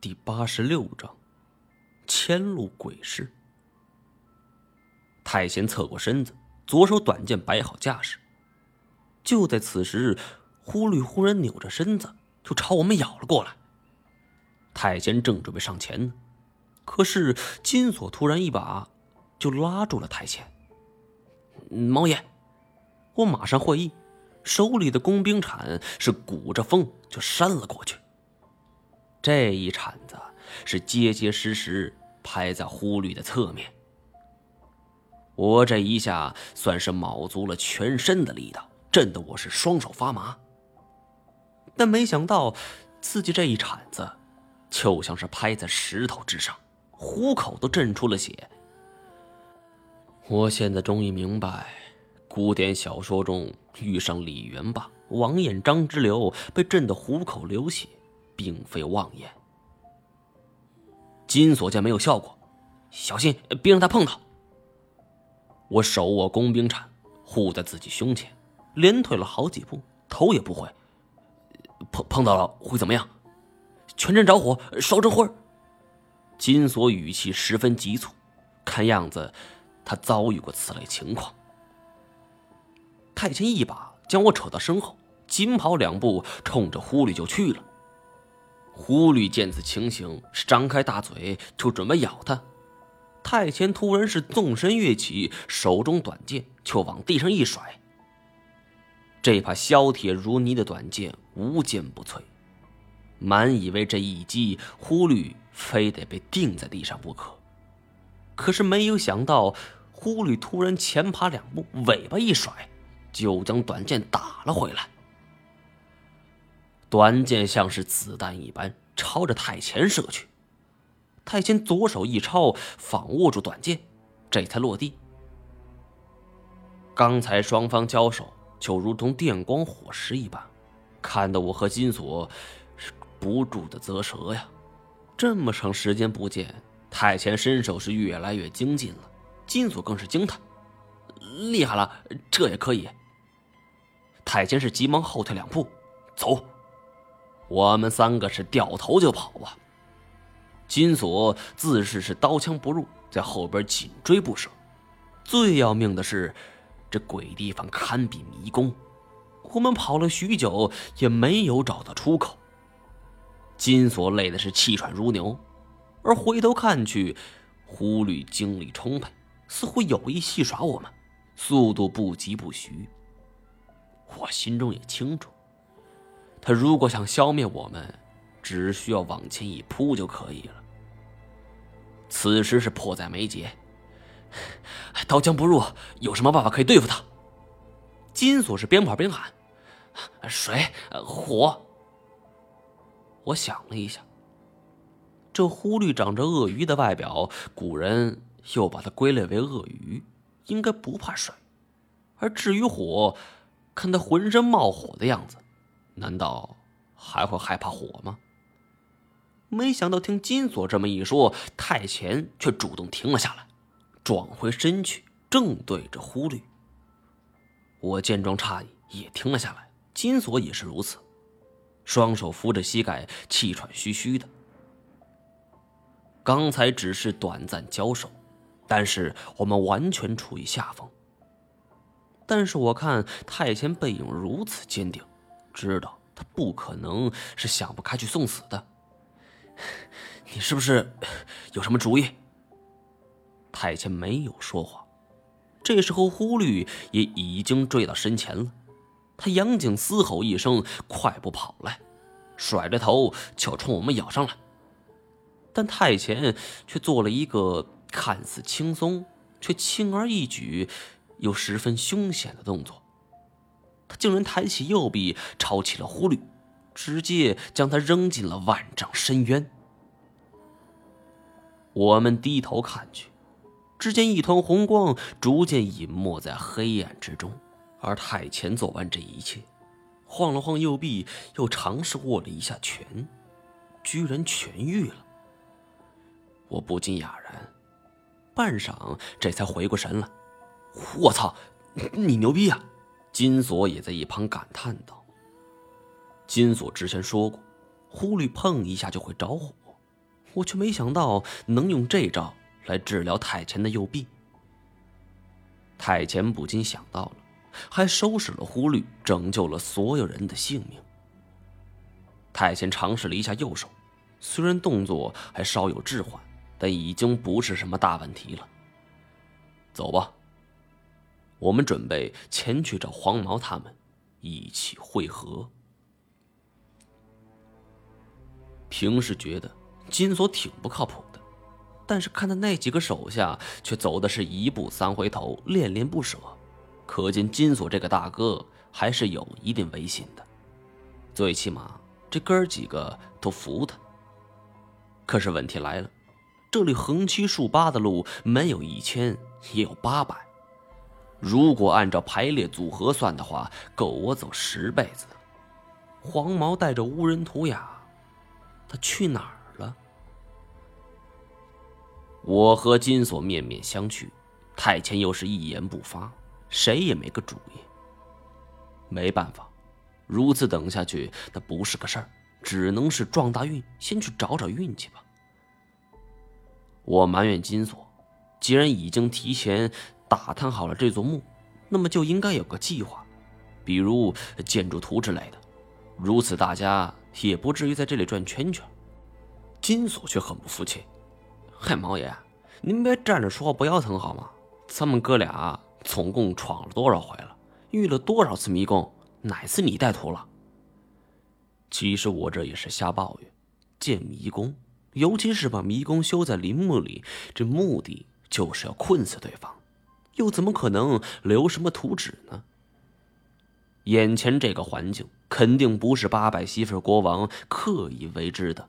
第八十六章，迁怒鬼市。太贤侧过身子，左手短剑摆好架势。就在此时，忽律忽然扭着身子，就朝我们咬了过来。太贤正准备上前呢，可是金锁突然一把就拉住了太贤。猫爷，我马上会意，手里的工兵铲是鼓着风就扇了过去。这一铲子是结结实实拍在忽律的侧面，我这一下算是卯足了全身的力道，震得我是双手发麻。但没想到自己这一铲子，就像是拍在石头之上，虎口都震出了血。我现在终于明白，古典小说中遇上李元霸、王彦章之流被震得虎口流血。并非妄言。金锁见没有效果，小心别让他碰到。我手握工兵铲，护在自己胸前，连退了好几步，头也不回。碰碰到了会怎么样？全身着火，烧成灰金锁语气十分急促，看样子他遭遇过此类情况。太监一把将我扯到身后，紧跑两步，冲着狐狸就去了。狐狸见此情形，是张开大嘴就准备咬他。太前突然是纵身跃起，手中短剑就往地上一甩。这把削铁如泥的短剑无坚不摧，满以为这一击狐狸非得被钉在地上不可。可是没有想到，狐狸突然前爬两步，尾巴一甩，就将短剑打了回来。短剑像是子弹一般朝着太前射去，太前左手一抄，反握住短剑，这才落地。刚才双方交手就如同电光火石一般，看得我和金锁是不住的啧舌呀。这么长时间不见，太前身手是越来越精进了，金锁更是惊叹：“厉害了，这也可以。”太监是急忙后退两步，走。我们三个是掉头就跑啊！金锁自是是刀枪不入，在后边紧追不舍。最要命的是，这鬼地方堪比迷宫，我们跑了许久也没有找到出口。金锁累的是气喘如牛，而回头看去，狐狸精力充沛，似乎有意戏耍我们，速度不疾不徐。我心中也清楚。他如果想消灭我们，只需要往前一扑就可以了。此时是迫在眉睫，刀枪不入，有什么办法可以对付他？金锁是边跑边喊：“水，火。”我想了一下，这忽律长着鳄鱼的外表，古人又把它归类为鳄鱼，应该不怕水。而至于火，看他浑身冒火的样子。难道还会害怕火吗？没想到听金锁这么一说，太前却主动停了下来，转回身去，正对着忽律。我见状诧异，也停了下来。金锁也是如此，双手扶着膝盖，气喘吁吁的。刚才只是短暂交手，但是我们完全处于下风。但是我看太前背影如此坚定。知道他不可能是想不开去送死的。你是不是有什么主意？太监没有说话。这时候，忽律也已经追到身前了。他杨景嘶吼一声，快步跑来，甩着头就冲我们咬上来。但太监却做了一个看似轻松，却轻而易举又十分凶险的动作。他竟然抬起右臂，抄起了狐狸，直接将他扔进了万丈深渊。我们低头看去，只见一团红光逐渐隐没在黑暗之中。而太前做完这一切，晃了晃右臂，又尝试握了一下拳，居然痊愈了。我不禁哑然，半晌这才回过神来：“我操，你牛逼啊！”金锁也在一旁感叹道：“金锁之前说过，忽律碰一下就会着火，我却没想到能用这招来治疗太前的右臂。太前不禁想到了，还收拾了忽律，拯救了所有人的性命。太前尝试了一下右手，虽然动作还稍有滞缓，但已经不是什么大问题了。走吧，我们准备前去找黄毛他们，一起会合。平时觉得金锁挺不靠谱的，但是看他那几个手下却走的是一步三回头，恋恋不舍，可见金锁这个大哥还是有一定威信的，最起码这哥儿几个都服他。可是问题来了，这里横七竖八的路没有一千也有八百，如果按照排列组合算的话，够我走十辈子。黄毛带着乌人图雅。他去哪儿了？我和金锁面面相觑，太前又是一言不发，谁也没个主意。没办法，如此等下去那不是个事儿，只能是撞大运，先去找找运气吧。我埋怨金锁，既然已经提前打探好了这座墓，那么就应该有个计划，比如建筑图之类的。如此，大家。也不至于在这里转圈圈。金锁却很不服气：“嗨，毛爷，您别站着说话不腰疼好吗？咱们哥俩总共闯了多少回了，遇了多少次迷宫，哪次你带图了？”其实我这也是瞎抱怨。建迷宫，尤其是把迷宫修在陵墓里，这目的就是要困死对方，又怎么可能留什么图纸呢？眼前这个环境。肯定不是八百媳妇国王刻意为之的，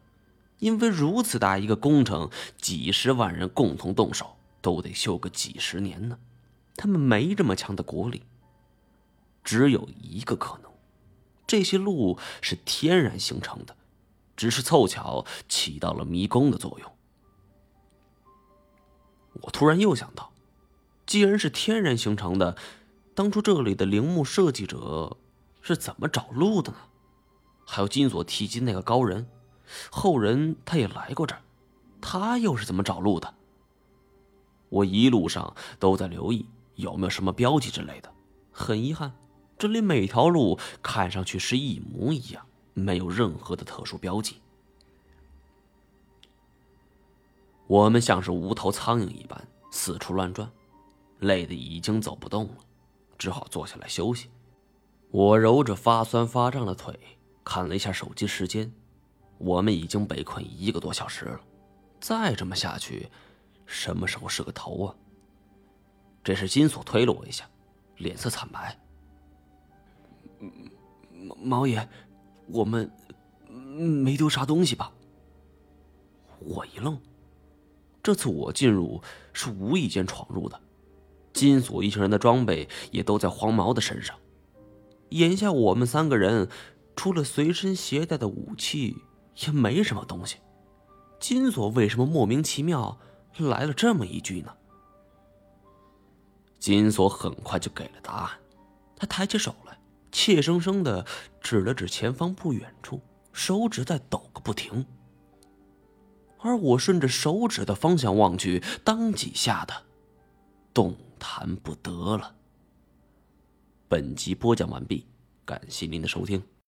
因为如此大一个工程，几十万人共同动手，都得修个几十年呢。他们没这么强的国力。只有一个可能，这些路是天然形成的，只是凑巧起到了迷宫的作用。我突然又想到，既然是天然形成的，当初这里的陵墓设计者。是怎么找路的呢？还有金锁提及那个高人，后人他也来过这儿，他又是怎么找路的？我一路上都在留意有没有什么标记之类的。很遗憾，这里每条路看上去是一模一样，没有任何的特殊标记。我们像是无头苍蝇一般四处乱转，累得已经走不动了，只好坐下来休息。我揉着发酸发胀的腿，看了一下手机时间，我们已经被困一个多小时了。再这么下去，什么时候是个头啊？这是金锁推了我一下，脸色惨白。毛毛爷，我们没丢啥东西吧？我一愣，这次我进入是无意间闯入的，金锁一行人的装备也都在黄毛的身上。眼下我们三个人，除了随身携带的武器，也没什么东西。金锁为什么莫名其妙来了这么一句呢？金锁很快就给了答案，他抬起手来，怯生生的指了指前方不远处，手指在抖个不停。而我顺着手指的方向望去，当即吓得动谈不得了。本集播讲完毕，感谢您的收听。